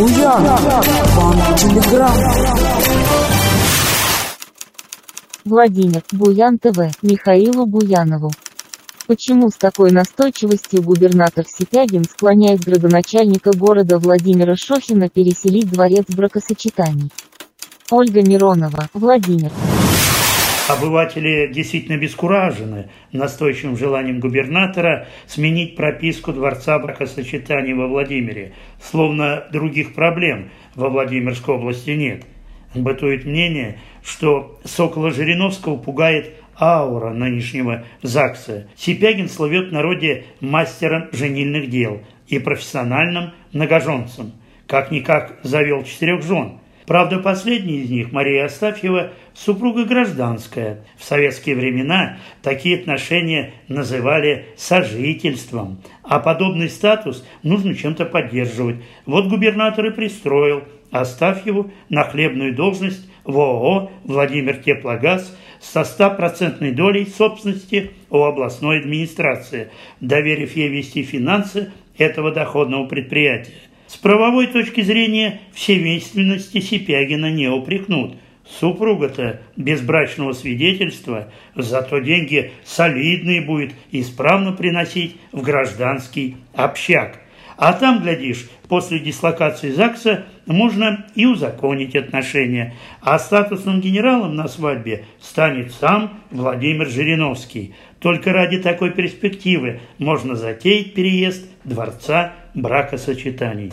Буян, Банк Телеграм. Владимир Буян ТВ Михаилу Буянову. Почему с такой настойчивостью губернатор Сипягин склоняет градоначальника города Владимира Шохина переселить дворец бракосочетаний? Ольга Миронова, Владимир. Обыватели действительно бескуражены настойчивым желанием губернатора сменить прописку Дворца бракосочетаний во Владимире, словно других проблем во Владимирской области нет. Бытует мнение, что Сокола Жириновского пугает аура нынешнего ЗАГСа. Сипягин слывет в народе мастером женильных дел и профессиональным многоженцем. Как-никак завел четырех жен – Правда, последняя из них, Мария Астафьева, супруга гражданская. В советские времена такие отношения называли сожительством, а подобный статус нужно чем-то поддерживать. Вот губернатор и пристроил Астафьеву на хлебную должность в ООО «Владимир Теплогаз» со стопроцентной долей собственности у областной администрации, доверив ей вести финансы этого доходного предприятия. С правовой точки зрения всевейственности Сипягина не упрекнут. Супруга-то без брачного свидетельства, зато деньги солидные будет исправно приносить в гражданский общак. А там, глядишь, после дислокации ЗАГСа можно и узаконить отношения. А статусным генералом на свадьбе станет сам Владимир Жириновский. Только ради такой перспективы можно затеять переезд дворца бракосочетаний.